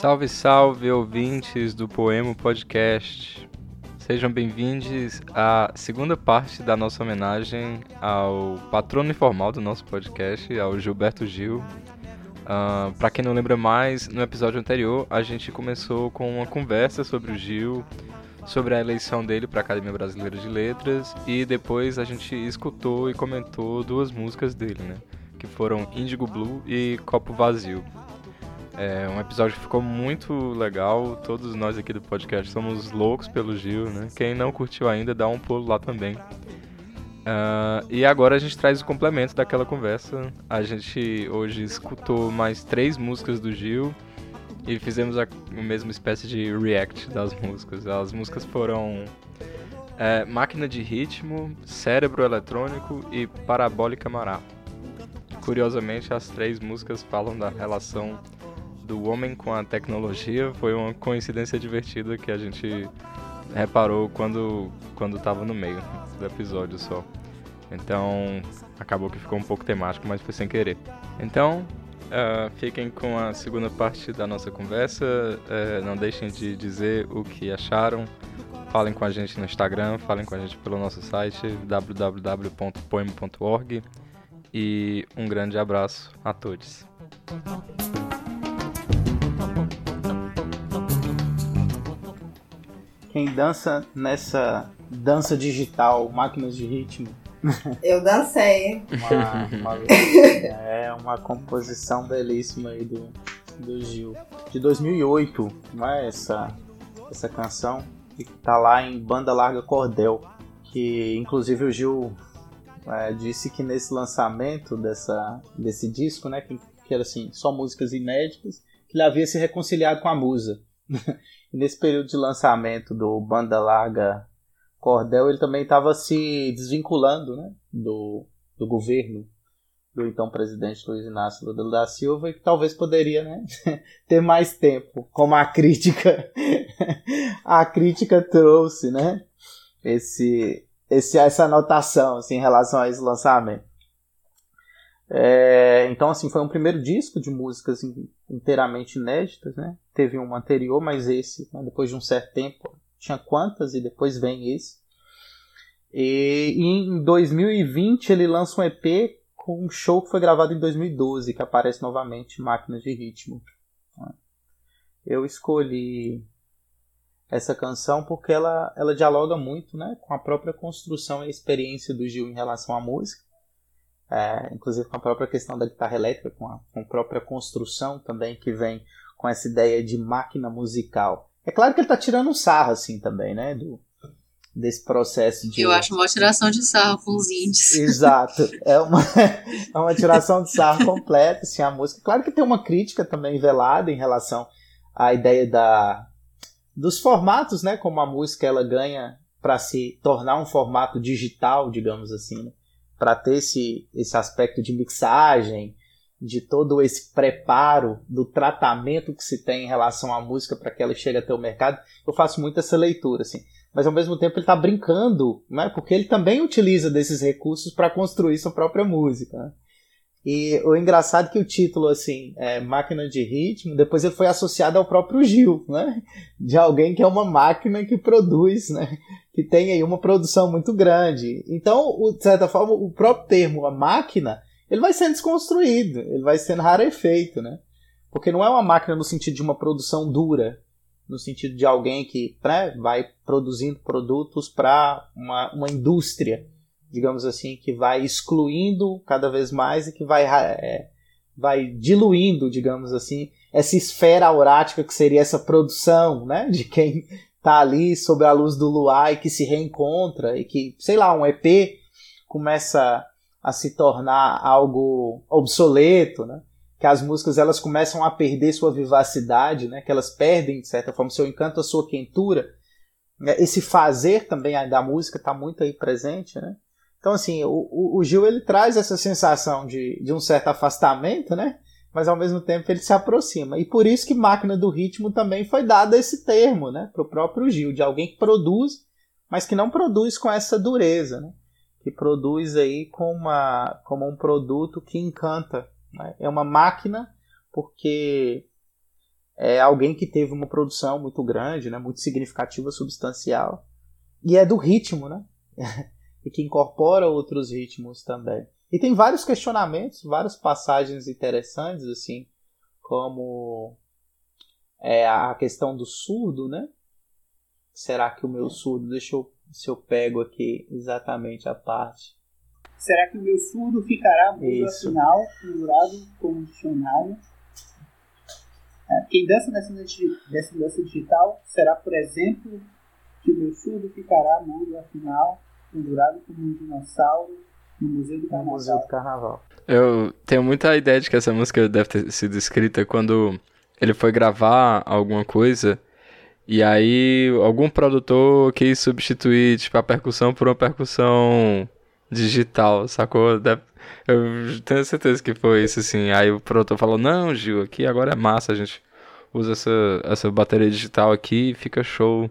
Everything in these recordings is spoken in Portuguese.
Salve, salve, ouvintes do Poema Podcast. Sejam bem-vindos à segunda parte da nossa homenagem ao patrono informal do nosso podcast, ao Gilberto Gil. Uh, Para quem não lembra mais, no episódio anterior a gente começou com uma conversa sobre o Gil, sobre a eleição dele para a Academia Brasileira de Letras e depois a gente escutou e comentou duas músicas dele, né? Que foram Índigo Blue e Copo Vazio. É um episódio que ficou muito legal. Todos nós aqui do podcast somos loucos pelo Gil, né? Quem não curtiu ainda, dá um pulo lá também. Uh, e agora a gente traz o complemento daquela conversa. A gente hoje escutou mais três músicas do Gil e fizemos a, a mesma espécie de react das músicas. As músicas foram é, Máquina de Ritmo, Cérebro Eletrônico e Parabólica Mará. Curiosamente, as três músicas falam da relação do homem com a tecnologia foi uma coincidência divertida que a gente reparou quando quando estava no meio do episódio só. Então acabou que ficou um pouco temático, mas foi sem querer. Então uh, fiquem com a segunda parte da nossa conversa. Uh, não deixem de dizer o que acharam. Falem com a gente no Instagram, falem com a gente pelo nosso site www.poemo.org e um grande abraço a todos. Quem dança nessa dança digital, máquinas de ritmo. Eu dancei. Uma, uma, é uma composição belíssima aí do, do Gil. De 2008, não é essa, essa canção? Que tá lá em Banda Larga Cordel. Que inclusive o Gil é, disse que nesse lançamento dessa, desse disco, né? Que, que era assim, só músicas inéditas, que ele havia se reconciliado com a musa. Nesse período de lançamento do Banda Larga Cordel, ele também estava se desvinculando né, do, do governo do então presidente Luiz Inácio Lula da Silva e que talvez poderia né, ter mais tempo, como a crítica a crítica trouxe, né? Esse, esse, essa anotação assim, em relação a esse lançamento. É, então, assim, foi um primeiro disco de músicas inteiramente inéditas, né? Teve um anterior, mas esse, né, depois de um certo tempo, tinha quantas e depois vem esse. E, em 2020 ele lança um EP com um show que foi gravado em 2012, que aparece novamente Máquinas de Ritmo. Eu escolhi essa canção porque ela, ela dialoga muito né, com a própria construção e experiência do Gil em relação à música é, inclusive com a própria questão da guitarra elétrica, com a, com a, própria construção também que vem com essa ideia de máquina musical. É claro que ele está tirando um sarro assim também, né, do, desse processo de... Eu acho uma tiração de sarro com os índios. Exato, é uma, é uma tiração de sarro completa, assim, a música. Claro que tem uma crítica também velada em relação à ideia da, dos formatos, né, como a música ela ganha para se tornar um formato digital, digamos assim, né? Para ter esse, esse aspecto de mixagem, de todo esse preparo do tratamento que se tem em relação à música para que ela chegue até o mercado, eu faço muito essa leitura, assim. Mas ao mesmo tempo ele está brincando, né? Porque ele também utiliza desses recursos para construir sua própria música. Né? E o engraçado é que o título, assim, é Máquina de Ritmo, depois ele foi associado ao próprio Gil, né? De alguém que é uma máquina que produz, né? Que tem aí uma produção muito grande. Então, de certa forma, o próprio termo, a máquina, ele vai sendo desconstruído, ele vai sendo rarefeito, né? Porque não é uma máquina no sentido de uma produção dura, no sentido de alguém que né, vai produzindo produtos para uma, uma indústria digamos assim, que vai excluindo cada vez mais e que vai, é, vai diluindo, digamos assim, essa esfera aurática que seria essa produção, né, de quem está ali sob a luz do luar e que se reencontra e que, sei lá, um EP começa a se tornar algo obsoleto, né? Que as músicas elas começam a perder sua vivacidade, né? Que elas perdem de certa forma seu encanto, a sua quentura. Esse fazer também da música está muito aí presente, né? Então, assim, o, o, Gil ele traz essa sensação de, de um certo afastamento, né? Mas ao mesmo tempo ele se aproxima. E por isso que máquina do ritmo também foi dado esse termo, né? Para o próprio Gil, de alguém que produz, mas que não produz com essa dureza, né? Que produz aí com uma, como um produto que encanta. Né? É uma máquina porque é alguém que teve uma produção muito grande, né, muito significativa, substancial, e é do ritmo, né? e que incorpora outros ritmos também. E tem vários questionamentos, várias passagens interessantes, assim, como é, a questão do surdo, né? Será que o meu surdo, deixa eu se eu pego aqui exatamente a parte. Será que o meu surdo ficará mudo afinal, pendurado como dicionário? É, quem dança nessa, nessa dança digital será, por exemplo, que o meu surdo ficará mudo afinal, pendurado como um dinossauro no Museu do Carnaval. Museu do Carnaval. Eu tenho muita ideia de que essa música deve ter sido escrita quando ele foi gravar alguma coisa e aí algum produtor quis substituir tipo a percussão por uma percussão digital, sacou? Deve... Eu tenho certeza que foi isso assim. Aí o produtor falou: "Não, Gil, aqui agora é massa, a gente usa essa essa bateria digital aqui, fica show"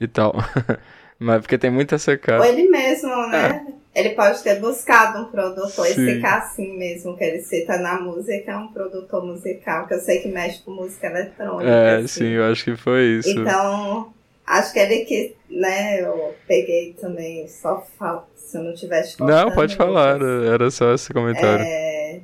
e tal. Mas porque tem muita essa cara. Ou ele mesmo, né? É. Ele pode ter buscado um produtor sim. e ficar assim mesmo, que ele cita na música, é um produtor musical, que eu sei que mexe com música eletrônica. É, assim. sim, eu acho que foi isso. Então, acho que ele que, né, eu peguei também, só falo, se eu não tivesse Não, pode falar, era só esse comentário. É,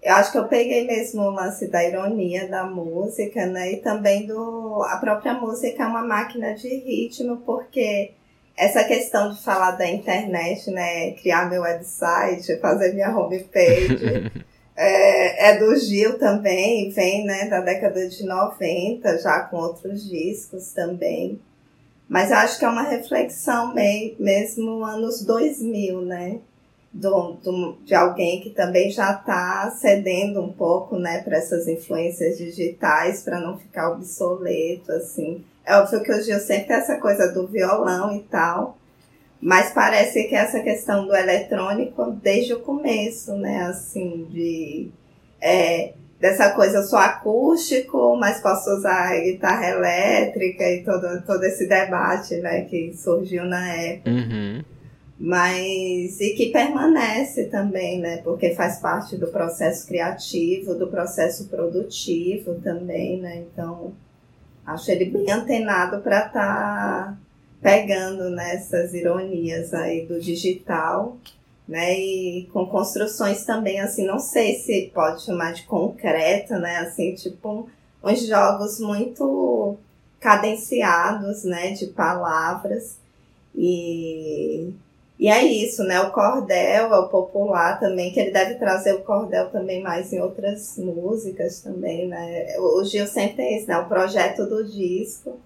eu acho que eu peguei mesmo o lance da ironia da música, né, e também do... A própria música é uma máquina de ritmo, porque essa questão de falar da internet, né? Criar meu website, fazer minha homepage. é, é do Gil também, vem né, da década de 90, já com outros discos também. Mas eu acho que é uma reflexão meio, mesmo anos 2000, né? Do, do, de alguém que também já está cedendo um pouco né, para essas influências digitais, para não ficar obsoleto, assim. É óbvio que o Gil sempre essa coisa do violão e tal, mas parece que essa questão do eletrônico desde o começo, né? Assim, de. É, dessa coisa só acústico, mas posso usar guitarra elétrica e todo, todo esse debate né, que surgiu na época. Uhum. Mas e que permanece também, né? Porque faz parte do processo criativo, do processo produtivo também, né? Então Acho ele bem antenado para estar tá pegando nessas ironias aí do digital, né? E com construções também, assim, não sei se pode chamar de concreto, né? Assim, tipo uns jogos muito cadenciados, né? De palavras. E e é isso, né? O cordel é o popular também, que ele deve trazer o cordel também mais em outras músicas também, né? O Gil sempre tem isso, né? O projeto do disco.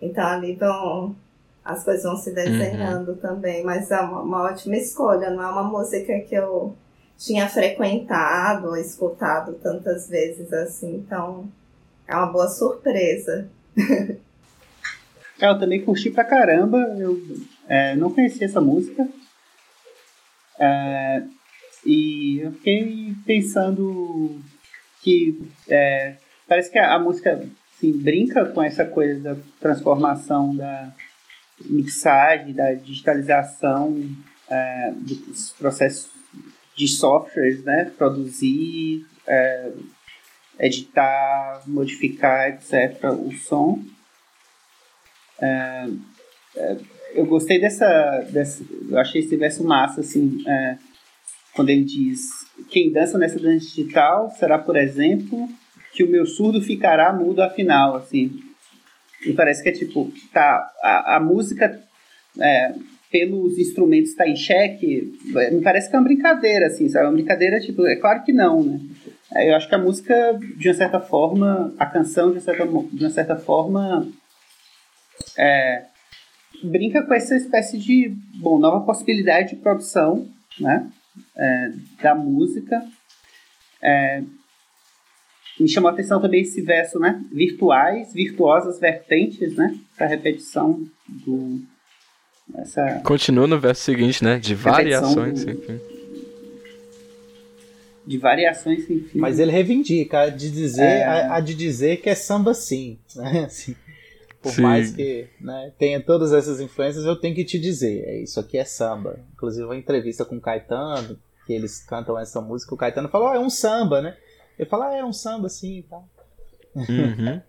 Então ali vão. As coisas vão se desenhando uhum. também, mas é uma, uma, ótima escolha, não é uma música que eu tinha frequentado ou escutado tantas vezes assim, então é uma boa surpresa. É, eu também curti pra caramba, eu é, não conhecia essa música. É, e eu fiquei pensando que é, parece que a, a, música assim, brinca com essa coisa da transformação da mixagem, da digitalização é, dos processos de softwares, né? Produzir, é, editar, modificar, etc. o som. É, é, eu gostei dessa, dessa. Eu achei esse verso massa, assim, é, quando ele diz: Quem dança nessa dança digital será, por exemplo, que o meu surdo ficará mudo afinal, assim. E parece que é tipo, tá, a, a música, é, pelos instrumentos está em xeque, me parece que é uma brincadeira, assim, sabe? É uma brincadeira, tipo, é claro que não, né? É, eu acho que a música, de uma certa forma, a canção, de uma certa, de uma certa forma, é, brinca com essa espécie de bom, nova possibilidade de produção né, é, da música. É, me chamou a atenção também esse verso, né? Virtuais, virtuosas vertentes, né? Essa repetição do. Essa Continua no verso seguinte, né? De variações, do, enfim. De variações, enfim. Mas ele reivindica de dizer, é... a, a, de dizer que é samba sim, né? Assim. Por Sim. mais que né, tenha todas essas influências, eu tenho que te dizer, é, isso aqui é samba. Inclusive, uma entrevista com o Caetano, que eles cantam essa música, o Caetano falou, oh, é um samba, né? Ele fala, ah, é um samba, sim, tá. Uhum.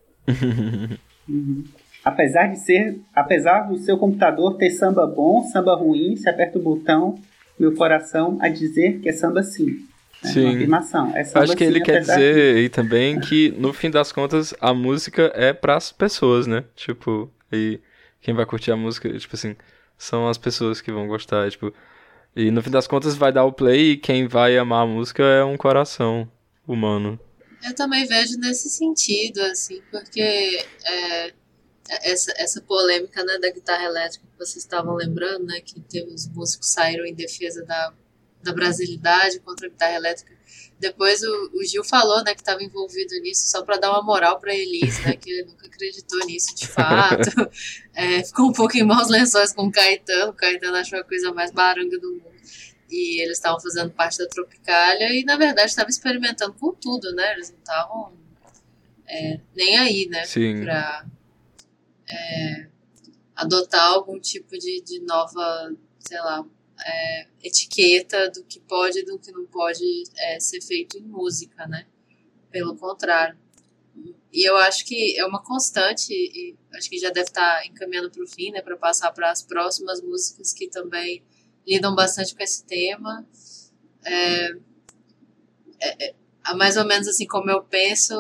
uhum. Apesar de ser, apesar do seu computador ter samba bom, samba ruim, se aperta o botão, meu coração a dizer que é samba sim. É sim. Uma afirmação. É Acho que ele quer dizer aí também que, no fim das contas, a música é pras pessoas, né? Tipo, e quem vai curtir a música, tipo assim, são as pessoas que vão gostar, tipo. E no fim das contas vai dar o play e quem vai amar a música é um coração humano. Eu também vejo nesse sentido, assim, porque é, essa, essa polêmica né, da guitarra elétrica que vocês estavam lembrando, né, que teve os músicos saíram em defesa da, da brasilidade contra a guitarra elétrica. Depois o, o Gil falou né, que estava envolvido nisso só para dar uma moral para Elis, né, que ele nunca acreditou nisso de fato. É, ficou um pouco em maus lençóis com o Caetano. O Caetano achou a coisa mais baranga do mundo. E eles estavam fazendo parte da Tropicália e, na verdade, estavam experimentando com tudo, né? Eles não estavam é, nem aí, né? Sim. Pra, é, adotar algum tipo de, de nova, sei lá, é, etiqueta do que pode e do que não pode é, ser feito em música, né? Pelo contrário. E eu acho que é uma constante, e acho que já deve estar encaminhando para o fim, né? Para passar para as próximas músicas que também lidam bastante com esse tema. É, é, é, mais ou menos assim como eu penso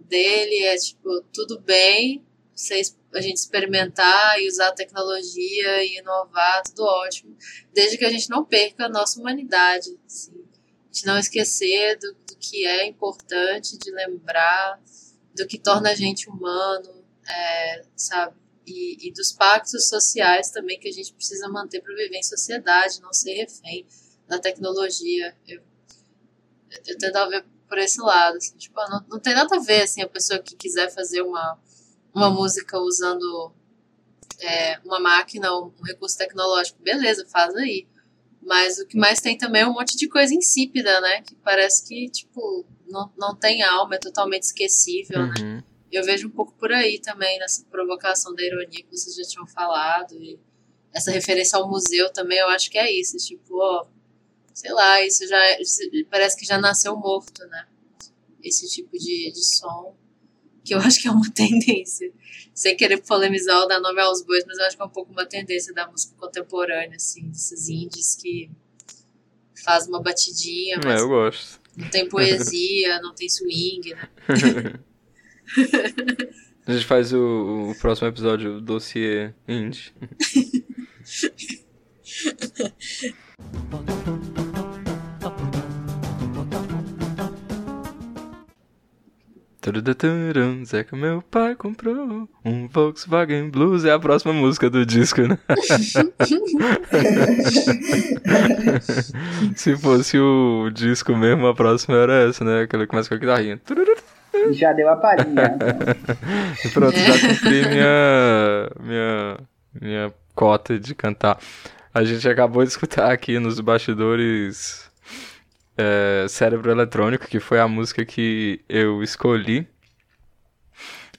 dele, é tipo, tudo bem, vocês a gente experimentar e usar tecnologia e inovar, tudo ótimo, desde que a gente não perca a nossa humanidade, assim. a gente não esquecer do, do que é importante, de lembrar do que torna a gente humano, é, sabe? E, e, dos pactos sociais também que a gente precisa manter para viver em sociedade, não ser refém da tecnologia. Eu, eu tento ver por esse lado, assim, tipo, não, não tem nada a ver, assim, a pessoa que quiser fazer uma uma música usando é, uma máquina, um, um recurso tecnológico, beleza, faz aí. Mas o que mais tem também é um monte de coisa insípida, né? Que parece que, tipo, não, não tem alma, é totalmente esquecível, né? uhum. né? Eu vejo um pouco por aí também, nessa provocação da ironia que vocês já tinham falado. E essa referência ao museu também, eu acho que é isso. Tipo, ó, sei lá, isso já parece que já nasceu morto, né? Esse tipo de, de som que eu acho que é uma tendência. Sem querer polemizar ou dar nome aos bois, mas eu acho que é um pouco uma tendência da música contemporânea, assim, desses indies que faz uma batidinha, é, mas é, eu gosto. não tem poesia, não tem swing, né? A gente faz o, o próximo episódio dossiê indie. Zeca, meu pai comprou um Volkswagen Blues. É a próxima música do disco, né? Se fosse o disco mesmo, a próxima era essa, né? Aquela que começa com a guitarrinha. Já deu a palhinha. Pronto, já cumpri minha, minha, minha cota de cantar. A gente acabou de escutar aqui nos bastidores é, Cérebro Eletrônico, que foi a música que eu escolhi.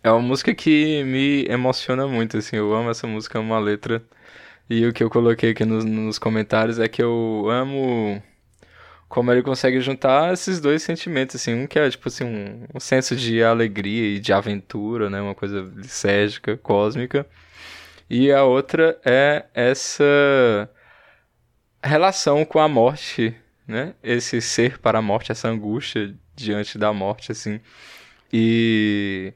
É uma música que me emociona muito, assim, eu amo essa música, é uma letra. E o que eu coloquei aqui nos, nos comentários é que eu amo como ele consegue juntar esses dois sentimentos, assim, um que é, tipo assim, um, um senso de alegria e de aventura, né, uma coisa lisérgica, cósmica, e a outra é essa relação com a morte né? Esse ser para a morte, essa angústia diante da morte, assim. E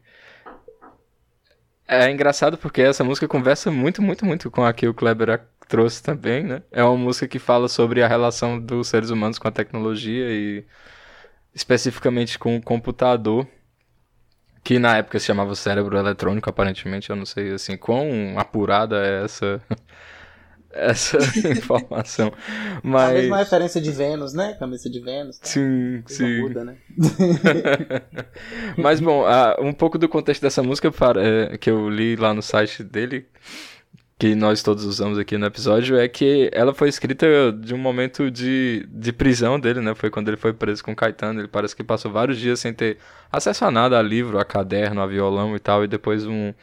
é engraçado porque essa música conversa muito, muito, muito com a que o Kleber trouxe também, né? É uma música que fala sobre a relação dos seres humanos com a tecnologia e especificamente com o computador, que na época se chamava cérebro eletrônico, aparentemente, eu não sei assim quão apurada é essa essa informação. Mas... A mesma referência de Vênus, né? Cabeça de Vênus. Tá? Sim, sim. Muda, né? Mas, bom, um pouco do contexto dessa música é, que eu li lá no site dele, que nós todos usamos aqui no episódio, é que ela foi escrita de um momento de, de prisão dele, né? Foi quando ele foi preso com Caetano. Ele parece que passou vários dias sem ter acesso a nada, a livro, a caderno, a violão e tal. E depois um,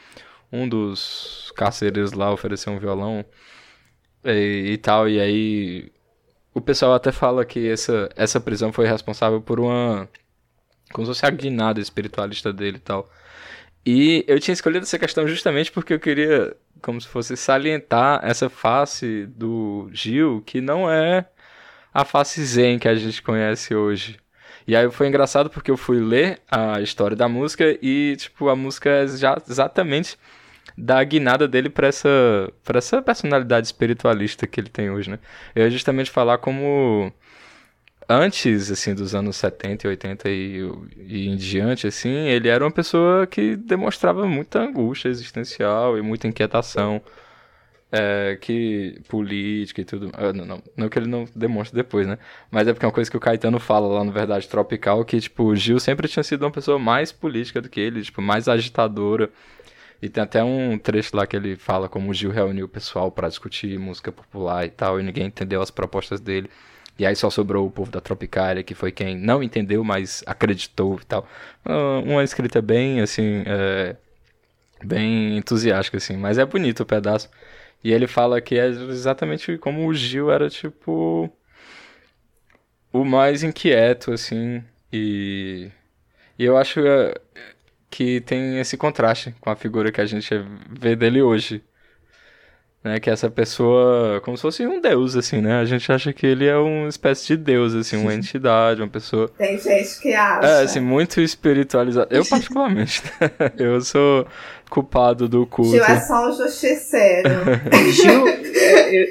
um dos carcereiros lá ofereceu um violão e, e tal. E aí o pessoal até fala que essa, essa prisão foi responsável por uma como se fosse a guinada espiritualista dele e tal. E eu tinha escolhido essa questão justamente porque eu queria, como se fosse, salientar essa face do Gil, que não é a face zen que a gente conhece hoje. E aí foi engraçado porque eu fui ler a história da música e, tipo, a música é já exatamente da guinada dele para essa, pra essa personalidade espiritualista que ele tem hoje, né? Eu ia justamente falar como antes, assim, dos anos 70 e 80 e, e em diante, assim, ele era uma pessoa que demonstrava muita angústia existencial e muita inquietação é, que política e tudo. Ah, não, não, não que ele não demonstre depois, né? Mas é porque é uma coisa que o Caetano fala lá no Verdade Tropical, que, tipo, o Gil sempre tinha sido uma pessoa mais política do que ele, tipo, mais agitadora. E tem até um trecho lá que ele fala como o Gil reuniu o pessoal para discutir música popular e tal, e ninguém entendeu as propostas dele. E aí só sobrou o povo da Tropicália, que foi quem não entendeu, mas acreditou e tal. Ah, uma escrita bem, assim, é, bem entusiástica, assim. Mas é bonito o pedaço. E ele fala que é exatamente como o Gil era, tipo, o mais inquieto, assim. E, e eu acho é, que tem esse contraste com a figura que a gente vê dele hoje. Né, que essa pessoa, como se fosse um deus, assim, né? A gente acha que ele é uma espécie de deus, assim, uma entidade, uma pessoa... Tem gente que acha. É, assim, muito espiritualizada. Eu, particularmente, né? Eu sou culpado do culto. Gil é só um justiceiro. Gil, eu,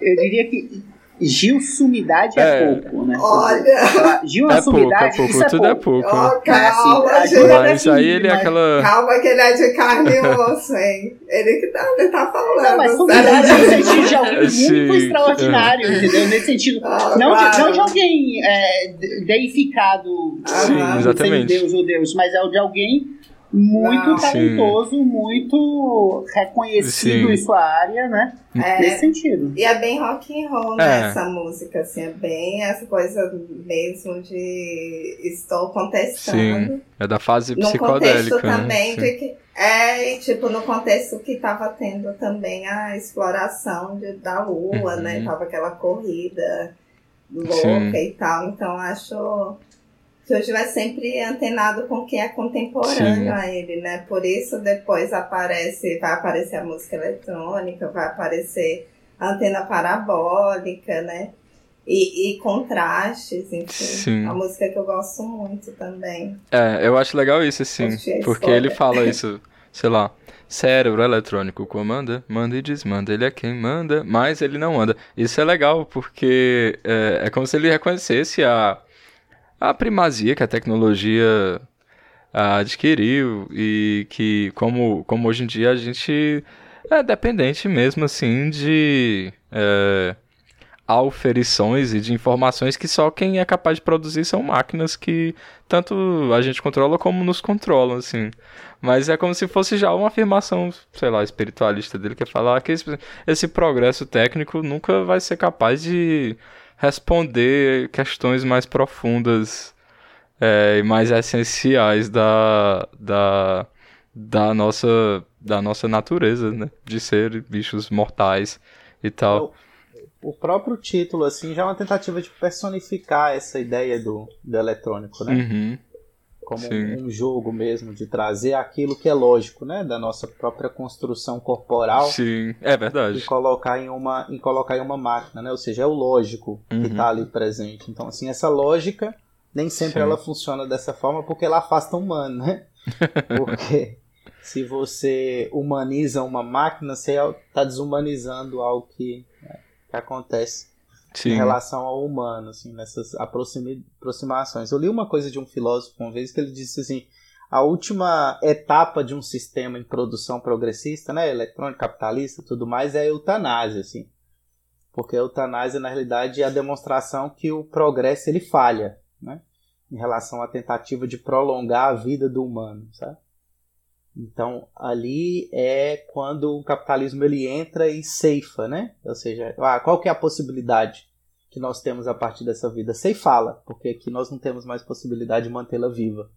eu diria que Gil sumidade é, É. pouco, né? Olha, Gil É é pouco, é sumidade, pouco, isso é tudo é pouco. É assim, calma, a gente. Gil é Mas aí ele é aquela. Calma que ele é de carne e osso, hein? Ele que tá, ele tá falando. Não, mas sumidade no sentido de alguém Sim, muito extraordinário, entendeu? Nesse sentido. Ah, Não, de, claro. não de alguém é, de- deificado, Sim, como exatamente. Deus ou Deus, mas é o de alguém muito Não. talentoso, muito reconhecido Sim. em sua área, né? É, Nesse sentido. E é bem rock and roll É. né, essa música, assim, é bem essa coisa mesmo de estou contestando. Sim, é da fase No psicodélica. contexto né? também Sim. de que. É, e, tipo, no contexto que tava tendo também a exploração de, da Lua, Uhum. né? Tava aquela corrida louca Sim. e tal. Então acho que hoje vai sempre antenado com quem é contemporâneo Sim. a ele, né? Por isso depois aparece, vai aparecer a música eletrônica, vai aparecer a antena parabólica, né? E, e contrastes, enfim. Sim. A música que eu gosto muito também. É, eu acho legal isso, assim. A Porque história. ele fala isso, sei lá. Cérebro eletrônico comanda, manda e desmanda. Ele é quem manda, mas ele não anda. Isso é legal porque é, é como se ele reconhecesse a, a primazia que a tecnologia ah, adquiriu e que, como, como hoje em dia a gente é dependente mesmo, assim, de. É, e de informações que só quem é capaz de produzir são máquinas que tanto a gente controla como nos controlam, assim. Mas é como se fosse já uma afirmação, sei lá, espiritualista dele, que é falar que esse, esse progresso técnico nunca vai ser capaz de responder questões mais profundas é, e mais essenciais da, da, da, nossa, da nossa natureza, né? De ser bichos mortais e tal. O próprio título, assim, já é uma tentativa de personificar essa ideia do, do eletrônico, né? Uhum. Como sim. um jogo mesmo, de trazer aquilo que é lógico, né? Da nossa própria construção corporal Sim, é e verdade. colocar em uma, e colocar em uma máquina, né? Ou seja, é o lógico que Uhum. está ali presente. Então, assim, essa lógica nem sempre Sim. ela funciona dessa forma porque ela afasta o humano, né? Porque se você humaniza uma máquina, você está desumanizando algo que, né, que acontece em Sim. relação ao humano, assim, nessas aproximações. Eu li uma coisa de um filósofo uma vez que ele disse assim: a última etapa de um sistema em produção progressista, né, eletrônico, capitalista, tudo mais, é a eutanásia, assim. Porque a eutanásia, na realidade, é a demonstração que o progresso ele falha, né, em relação à tentativa de prolongar a vida do humano, sabe? Então, ali é quando o capitalismo ele entra e ceifa, né? Ou seja, ah, qual que é a possibilidade que nós temos a partir dessa vida? Ceifá-la, porque aqui nós não temos mais possibilidade de mantê-la viva.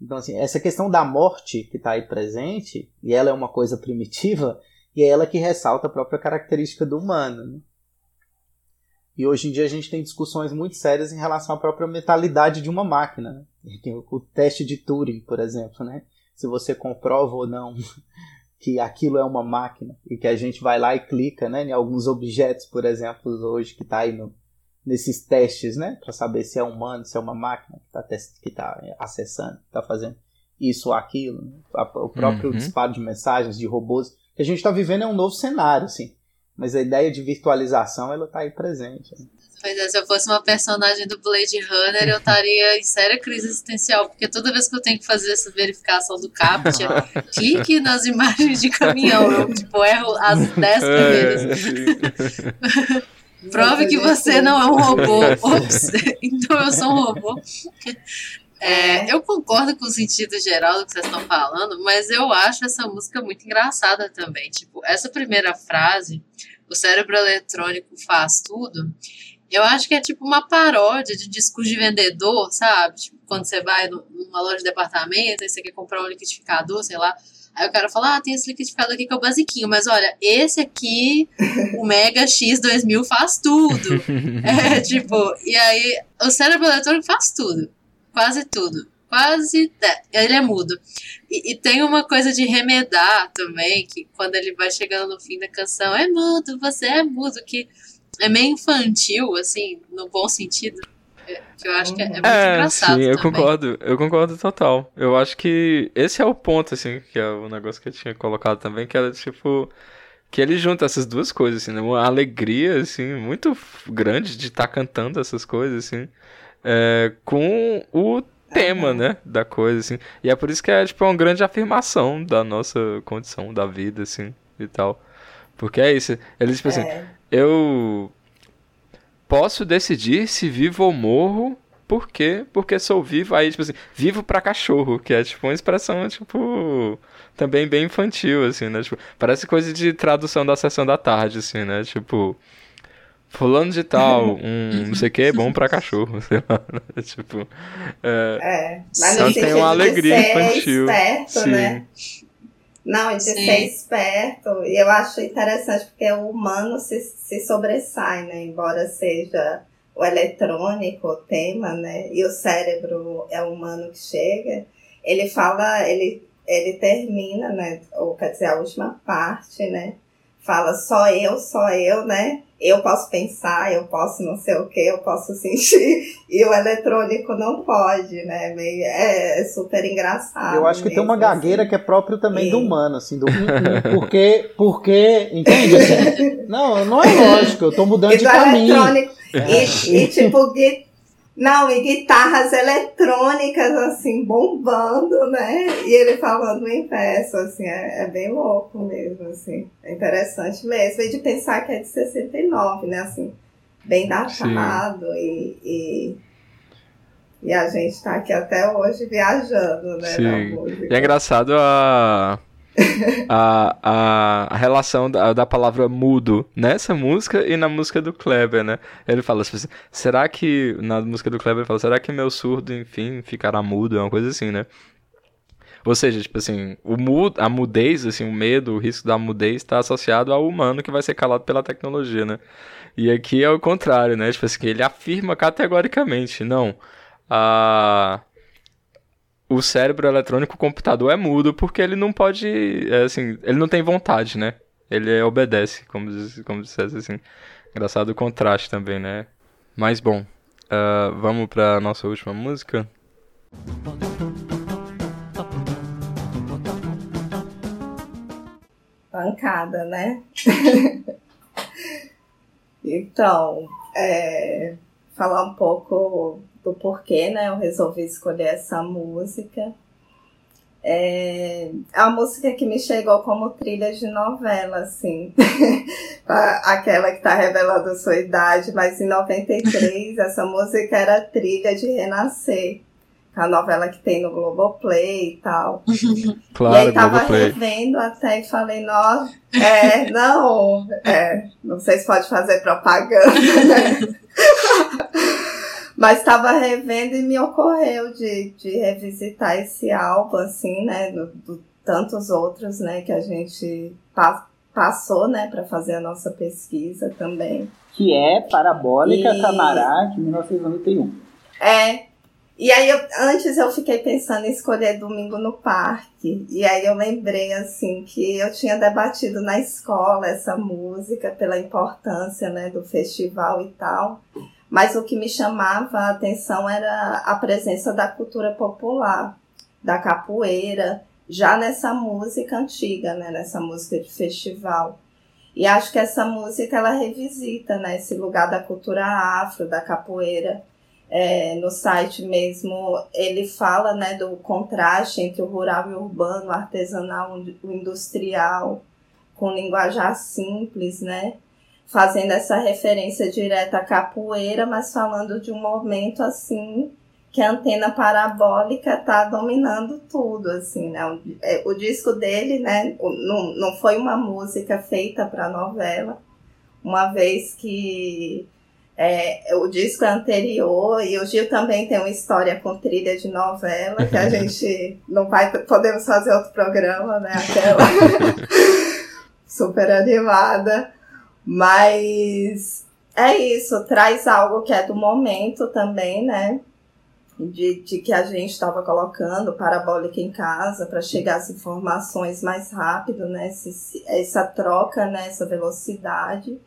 Então, assim, essa questão da morte que está aí presente, e ela é uma coisa primitiva, e é ela que ressalta a própria característica do humano. Né? E hoje em dia a gente tem discussões muito sérias em relação à própria mentalidade de uma máquina. Né? o teste de Turing, por exemplo, né? Se você comprova ou não que aquilo é uma máquina e que a gente vai lá e clica, né, em alguns objetos, por exemplo, hoje que está aí no, nesses testes, né, para saber se é humano, se é uma máquina que está que tá acessando, está fazendo isso ou aquilo, né? o próprio uhum. disparo de mensagens de robôs. O que a gente está vivendo é um novo cenário, assim. Mas a ideia de virtualização ela está aí presente. Né? Pois é, se eu fosse uma personagem do Blade Runner, eu estaria em séria crise existencial, porque toda vez que eu tenho que fazer essa verificação do CAPTCHA, clique nas imagens de caminhão, eu tipo, erro as 10 primeiras. Prove que você não é um robô. Ops, então eu sou um robô. É, eu concordo com o sentido geral do que vocês estão falando, mas eu acho essa música muito engraçada também. Tipo, essa primeira frase, o cérebro eletrônico faz tudo, eu acho que é tipo uma paródia de discurso de vendedor, sabe? Tipo, quando você vai numa loja de departamento e você quer comprar um liquidificador, sei lá. Aí o cara fala, ah, tem esse liquidificador aqui que é o basiquinho, mas olha, esse aqui, o Mega X2000 faz tudo. é, tipo, e aí o cérebro eletrônico faz tudo. Quase tudo. Quase. É, ele é mudo. E, e, tem uma coisa de remedar também, que quando ele vai chegando no fim da canção, é mudo, você é mudo, que é meio infantil, assim, no bom sentido. É, que eu acho que é, é muito é, engraçado. Sim, eu também. concordo, eu concordo total. Eu acho que esse é o ponto, assim, que é o negócio que eu tinha colocado também, que era tipo. Que ele junta essas duas coisas, assim, né? Uma alegria, assim, muito grande de estar tá cantando essas coisas, assim, é, com o tema, né, da coisa, assim. E é por isso que é, tipo, uma grande afirmação da nossa condição, da vida, assim, e tal. Porque é isso. Ele, tipo assim, é. Eu posso decidir se vivo ou morro. Por quê? Porque sou vivo. Aí, tipo assim, vivo pra cachorro, que é, tipo, uma expressão, tipo, também bem infantil, assim, né? Tipo, parece coisa de tradução da sessão da tarde, assim, né? Tipo, fulano de tal, um não sei o que, é bom pra cachorro, sei lá. Né? tipo, é, é mas só tem uma alegria infantil. Esperto, Sim. Né? Não, de Sim. ser esperto. E eu acho interessante porque o humano se, se sobressai, né? Embora seja o eletrônico o tema, né? E o cérebro é o humano que chega. Ele fala, ele, ele termina, né? Ou quer dizer, a última parte, né? Fala só eu, só eu, né? eu posso pensar, eu posso não sei o que, eu posso sentir, e o eletrônico não pode, né? Meio, é, é super engraçado. Eu acho que tem uma gagueira assim. que é próprio também e... do humano, assim, do porque, porque, entende? Assim, não, não é lógico, eu tô mudando e de caminho. E, e, tipo, não, e guitarras eletrônicas, assim, bombando, né? E ele falando em verso, assim, é, é, bem louco mesmo, assim. É interessante mesmo. E de pensar que é de 69, né? Assim, bem datado e, e, e, a gente tá aqui até hoje viajando, né? Sim. E é engraçado a a, a, a relação da, da palavra mudo nessa música e na música do Kleber, né? Ele fala assim, será que, na música do Kleber, ele fala, será que meu surdo, enfim, ficará mudo? É uma coisa assim, né? Ou seja, tipo assim, o mudo, a mudez, assim, o medo, o risco da mudez está associado ao humano que vai ser calado pela tecnologia, né? E aqui é o contrário, né? Tipo assim, ele afirma categoricamente, não, a o cérebro eletrônico, o computador é mudo porque ele não pode, é, assim, ele não tem vontade, né? Ele obedece, como, como dissesse assim. Engraçado o contraste também, né? Mas bom, uh, vamos pra nossa última música. Pancada, né? então, é, falar um pouco do porquê, né? Eu resolvi escolher essa música. É, a música que me chegou como trilha de novela, assim. Aquela que está revelando sua idade, mas em 93 essa música era trilha de Renascer. A novela que tem no Globoplay e tal. Claro, e aí tava Globoplay. revendo até e falei, nossa, é, não, é, não sei se pode fazer propaganda, né? Mas estava revendo e me ocorreu de, de revisitar esse álbum, assim, né? Do, do tantos outros, né? Que a gente pa passou, né? Para fazer a nossa pesquisa também. Que é Parabólica e... Camará, de 1991. É, E aí, eu, antes eu fiquei pensando em escolher Domingo no Parque. E aí eu lembrei, assim, que eu tinha debatido na escola essa música pela importância, né, do festival e tal. Mas o que me chamava a atenção era a presença da cultura popular, da capoeira, já nessa música antiga, né, nessa música de festival. E acho que essa música ela revisita né, esse lugar da cultura afro, da capoeira é, no site mesmo, ele fala né, do contraste entre o rural e o urbano, o artesanal, o industrial, com linguajar simples, né? Fazendo essa referência direta à capoeira, mas falando de um momento assim que a antena parabólica está dominando tudo, assim, né? O, é, o disco dele, né, não, não foi uma música feita para novela, uma vez que é, o disco é anterior e o Gil também tem uma história com trilha de novela que a gente não vai podemos fazer outro programa, né? Aquela super animada, mas é isso, traz algo que é do momento também, né? De, de que a gente estava colocando parabólica em casa para chegar as informações mais rápido, né? Esse, essa troca, né? Essa velocidade.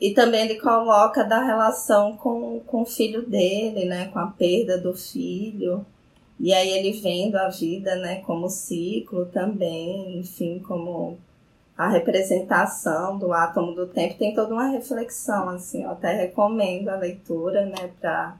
E também ele coloca da relação com, com o filho dele, né? Com a perda do filho. E aí ele vendo a vida, né? Como ciclo também, enfim, como a representação do átomo do tempo. Tem toda uma reflexão, assim. Eu até recomendo a leitura, né? Para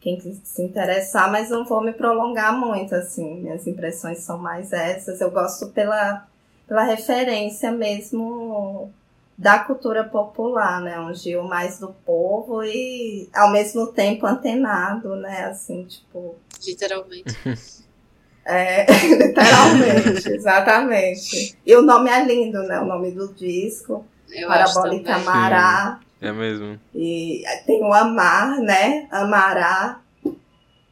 quem se interessar, mas não vou me prolongar muito, assim. Minhas impressões são mais essas. Eu gosto pela, pela referência mesmo da cultura popular, né? Um Gil mais do povo e ao mesmo tempo antenado, né? Assim, tipo. Literalmente. É, literalmente, exatamente. E o nome é lindo, né? O nome do disco. Eu Parabólica. Amará. É mesmo. E tem o Amar, né? Amará.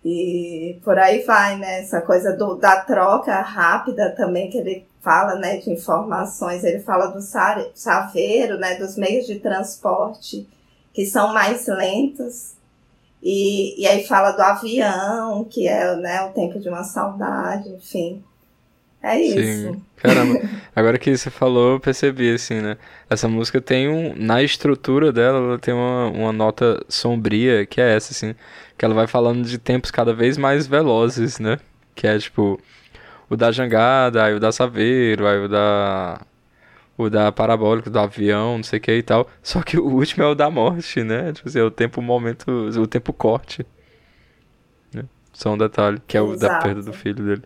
E por aí vai, né? Essa coisa do, da troca rápida também que ele fala, né? De informações. Ele fala do sa- saveiro, né? Dos meios de transporte que são mais lentos. E, e aí fala do avião, que é né, o tempo de uma saudade, enfim. É isso. Sim. Caramba. Agora que você falou, eu percebi, assim, né? Essa música tem um. Na estrutura dela, ela tem uma, uma nota sombria, que é essa, assim. Que ela vai falando de tempos cada vez mais velozes, né? Que é tipo. O da jangada, aí o da Saveiro, aí o da. O da parabólica, do avião, não sei o que e tal. Só que o último é o da morte, né? Tipo assim, é o tempo, momento. O tempo corte. Né? Só um detalhe, que é o da Exato. perda do filho dele.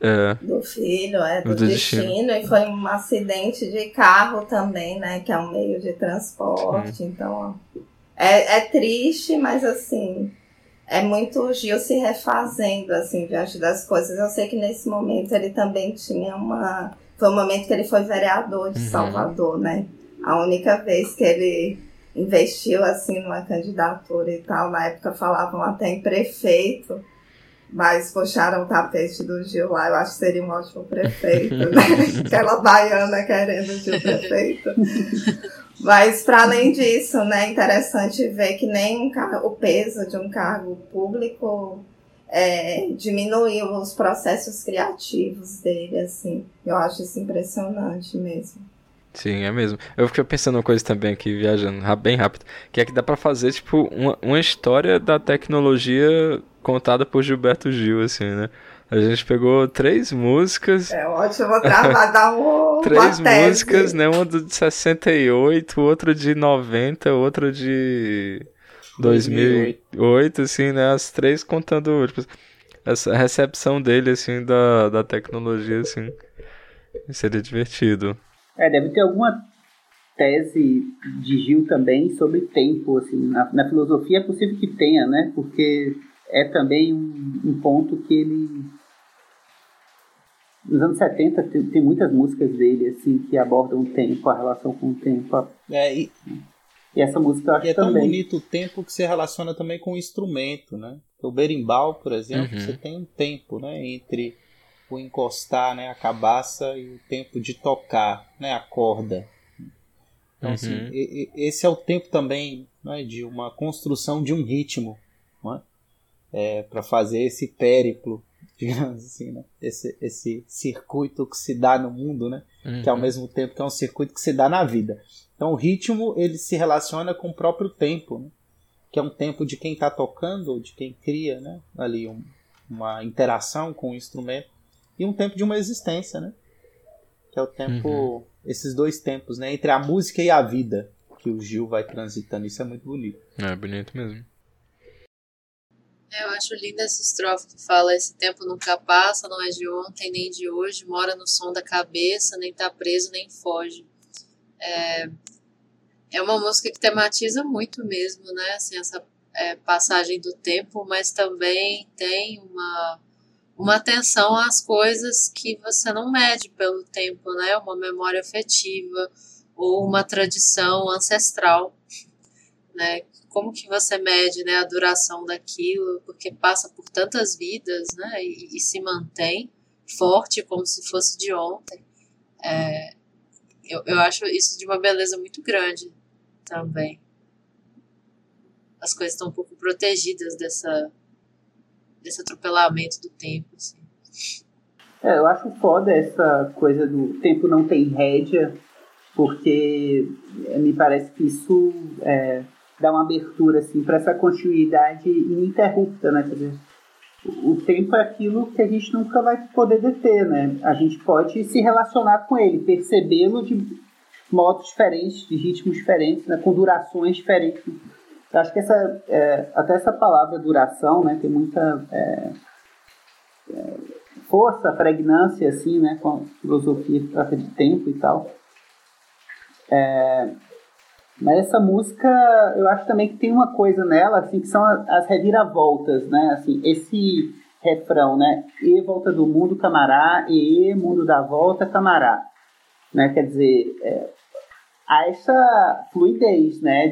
É. do filho, é, do, Do destino. destino. e foi um acidente de carro também, né, que é um meio de transporte, então é, é triste, mas assim, é muito o Gil se refazendo, assim, diante das coisas, eu sei que nesse momento ele também tinha uma, foi um momento que ele foi vereador de Uhum. Salvador, né, a única vez que ele investiu, assim, numa candidatura e tal, na época falavam até em prefeito, mas puxaram o tapete do Gil lá, eu acho que seria um ótimo prefeito, né? Aquela baiana querendo o Gil prefeito. Mas, para além disso, né, é interessante ver que nem um car- o peso de um cargo público é, diminuiu os processos criativos dele, assim. Eu acho isso impressionante mesmo. Sim, é mesmo. Eu fiquei pensando uma coisa também aqui, viajando bem rápido, que é que dá pra fazer, tipo, uma, uma história da tecnologia contada por Gilberto Gil, assim, né? A gente pegou três músicas, É ótimo dar um, três músicas, né? Uma de 68, outra de 90, outra de 2008, assim, né? As três contando, tipo, essa recepção dele, assim, da, da tecnologia, assim. Seria divertido. É, deve ter alguma tese de Gil também sobre tempo, assim, na, na filosofia é possível que tenha, né? Porque é também um, um ponto que ele nos anos 70 tem, tem muitas músicas dele assim que abordam o tempo, a relação com o tempo. a- É, e, E essa música eu acho e é tão também. bonito o tempo que se relaciona também com o instrumento, né? O berimbau, por exemplo, Uhum. você tem um tempo, né, entre o encostar, né, a cabaça e o tempo de tocar, né, a corda. Então, Uhum. assim, e- e- esse é o tempo também né, de uma construção de um ritmo. não é? é, para fazer esse périplo, digamos assim, né? Esse, esse circuito que se dá no mundo, né? Uhum. Que ao mesmo tempo que é um circuito que se dá na vida. Então o ritmo ele se relaciona com o próprio tempo, né? que é um tempo de quem está tocando, de quem cria, né? Ali um, uma interação com o instrumento e um tempo de uma existência, né? Que é o tempo, uhum. esses dois tempos, né? Entre a música e a vida que o Gil vai transitando. Isso é muito bonito. É bonito mesmo. É, eu acho linda essa estrofe que fala: esse tempo nunca passa, não é de ontem nem de hoje, mora no som da cabeça, nem tá preso nem foge. É, é uma música que tematiza muito mesmo, né? Assim, essa é, passagem do tempo, mas também tem uma, uma atenção às coisas que você não mede pelo tempo, né? Uma memória afetiva ou uma tradição ancestral, né? Como que você mede né, a duração daquilo, porque passa por tantas vidas, né? E, e se mantém forte como se fosse de ontem. É, eu, eu acho isso de uma beleza muito grande também. As coisas estão um pouco protegidas dessa, desse atropelamento do tempo. Assim. É, eu acho foda essa coisa do tempo não tem rédea, porque me parece que isso é, dá uma abertura assim, para essa continuidade ininterrupta, né? Quer dizer, o tempo é aquilo que a gente nunca vai poder deter, né? A gente pode se relacionar com ele, percebê-lo de modos diferentes, de ritmos diferentes, né, com durações diferentes. Eu acho que essa, é, até essa palavra duração né, tem muita é, é, força, pregnância, assim, né, com a filosofia que trata de tempo e tal. É, mas essa música, eu acho também que tem uma coisa nela, assim, que são as reviravoltas, né, assim, esse refrão, né, e volta do mundo, camará, e mundo da volta, camará. Né, quer dizer, é, a essa fluidez, né,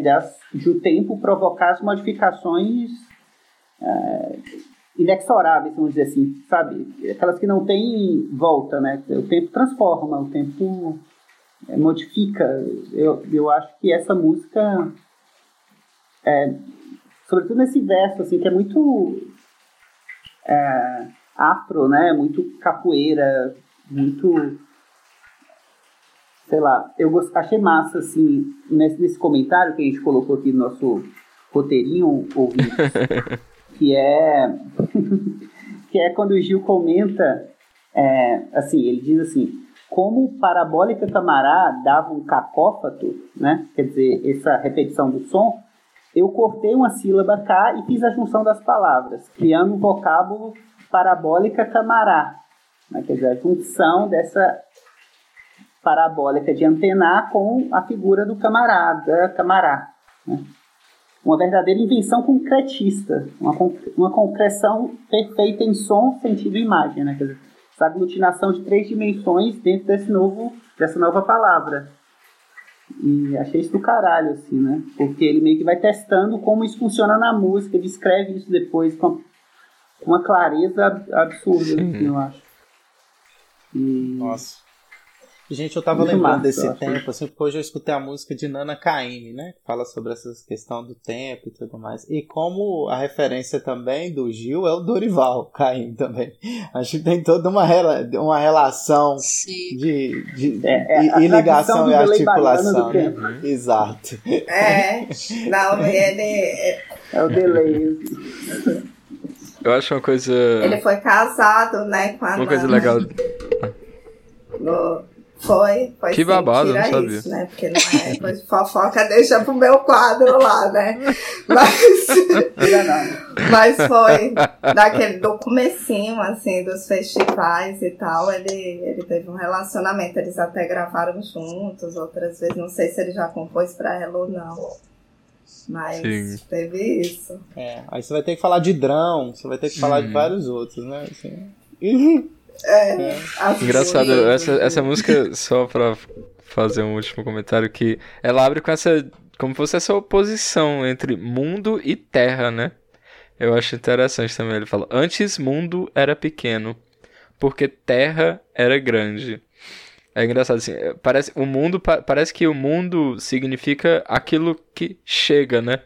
de o tempo provocar as modificações é, inexoráveis, vamos dizer assim, sabe? Aquelas que não têm volta, né? O tempo transforma, o tempo modifica. Eu, eu acho que essa música, é, sobretudo nesse verso, assim, que é muito é, afro, né? Muito capoeira, muito sei lá, eu achei massa, assim, nesse, nesse comentário que a gente colocou aqui no nosso roteirinho, ouvintes, que é que é quando o Gil comenta, é, assim, ele diz assim, como parabólica camará dava um cacófato, né, quer dizer, essa repetição do som, eu cortei uma sílaba cá e fiz a junção das palavras, criando um vocábulo parabólica camará, né, quer dizer, a junção dessa parabólica de antenar com a figura do camarada, camará. Né? Uma verdadeira invenção concretista, uma, uma concreção perfeita em som, sentido e imagem. Né? Quer dizer, essa aglutinação de três dimensões dentro desse novo, dessa nova palavra. E achei isso do caralho, assim, né? Porque ele meio que vai testando como isso funciona na música, ele escreve isso depois com uma clareza absurda, assim, eu acho. E... Nossa. Gente, eu tava Muito lembrando massa, desse tempo, assim, porque hoje eu escutei a música de Nana Caymmi, né? Que fala sobre essa questão do tempo e tudo mais. E como a referência também do Gil é o Dorival Caymmi também. Acho que tem toda uma, rela uma relação Sim. de, de é, é, e, ligação e articulação. Né? Uhum. Exato. É, não, ele. É, é o delay. Eu acho uma coisa. Ele foi casado, né, com a Uma Nana. coisa legal. No, foi, foi Que babado, não sabia. Isso, né? Porque não é coisa de fofoca, deixa pro meu quadro lá, né? Mas, mas foi daquele, do comecinho, assim, dos festivais e tal, ele, ele teve um relacionamento, eles até gravaram juntos, outras vezes, não sei se ele já compôs pra ela ou não. Mas Sim. teve isso. É, aí você vai ter que falar de Drão, você vai ter que falar de hum. vários outros, né? Assim. É, é. Engraçado, essa, essa música, só pra fazer um último comentário, que ela abre com essa. Como fosse essa oposição entre mundo e terra, né? Eu acho interessante também. Ele fala: Antes mundo era pequeno, porque terra era grande. É engraçado assim, parece o mundo parece que o mundo significa aquilo que chega, né?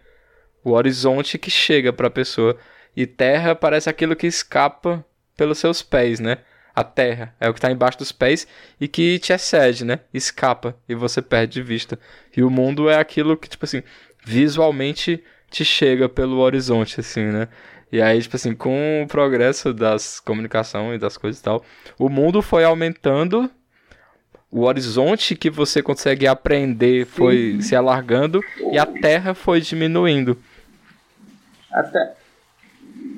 O horizonte que chega para a pessoa. E terra parece aquilo que escapa pelos seus pés, né? A terra é o que está embaixo dos pés e que te excede, né? Escapa e você perde de vista. E o mundo é aquilo que, tipo assim, visualmente te chega pelo horizonte, assim, né? E aí, tipo assim, com o progresso das comunicações e das coisas e tal, o mundo foi aumentando, o horizonte que você consegue aprender foi Sim. se alargando e a terra foi diminuindo. Até...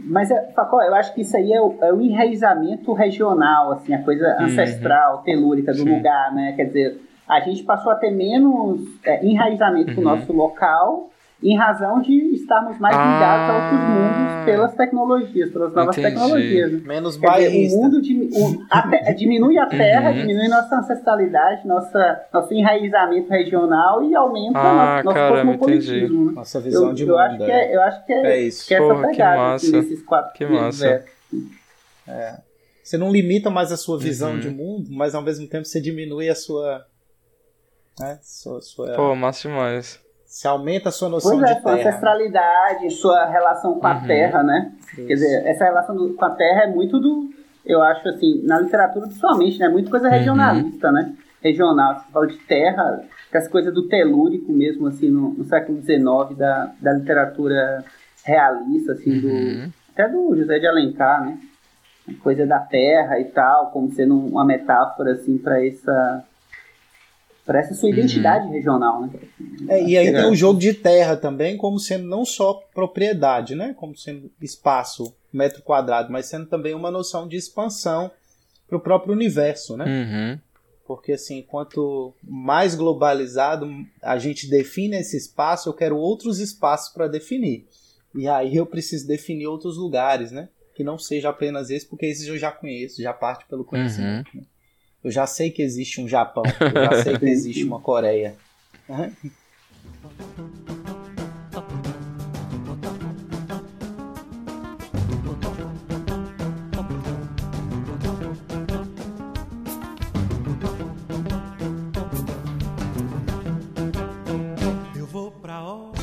Mas, é, Facó, eu acho que isso aí é o, é o enraizamento regional, assim, a coisa uhum. ancestral, telúrica do Sim. lugar, né? Quer dizer, a gente passou a ter menos é, enraizamento uhum. no nosso local em razão de estarmos mais ligados ah, a outros mundos pelas tecnologias, pelas novas entendi. tecnologias. Né? Menos bairrista. o mundo o, a, diminui a terra, uhum. diminui nossa ancestralidade, nossa, nosso enraizamento regional e aumenta ah, nosso, nosso cosmopolitismo. Né? Nossa visão eu, de eu mundo. Acho que é, eu acho que é, é isso. Que é essa Porra, pegada assim, desses quatro que massa. É. Você não limita mais a sua visão uhum. de mundo, mas ao mesmo tempo você diminui a sua. Né, sua, sua... Pô, massa demais. Você aumenta a sua noção pois é, de sua terra. ancestralidade, sua relação com a uhum. terra, né? Isso. Quer dizer, essa relação do, com a terra é muito do, eu acho assim, na literatura principalmente, né? Muito coisa uhum. regionalista, uhum. né? Regional, você fala de terra, essa coisa do telúrico mesmo, assim, no, no século XIX, da, da literatura realista, assim, uhum. do, até do José de Alencar, né? Coisa da terra e tal, como sendo uma metáfora, assim, para essa para essa sua identidade uhum. regional, né? É, e aí tem o jogo de terra também, como sendo não só propriedade, né? Como sendo espaço, metro quadrado, mas sendo também uma noção de expansão para o próprio universo, né? Uhum. Porque assim, quanto mais globalizado a gente define esse espaço, eu quero outros espaços para definir. E aí eu preciso definir outros lugares, né? Que não seja apenas esse, porque esses eu já conheço, já parte pelo conhecimento. Uhum. Né? Eu já sei que existe um Japão, eu já sei que existe uma Coreia. Eu vou pra hora.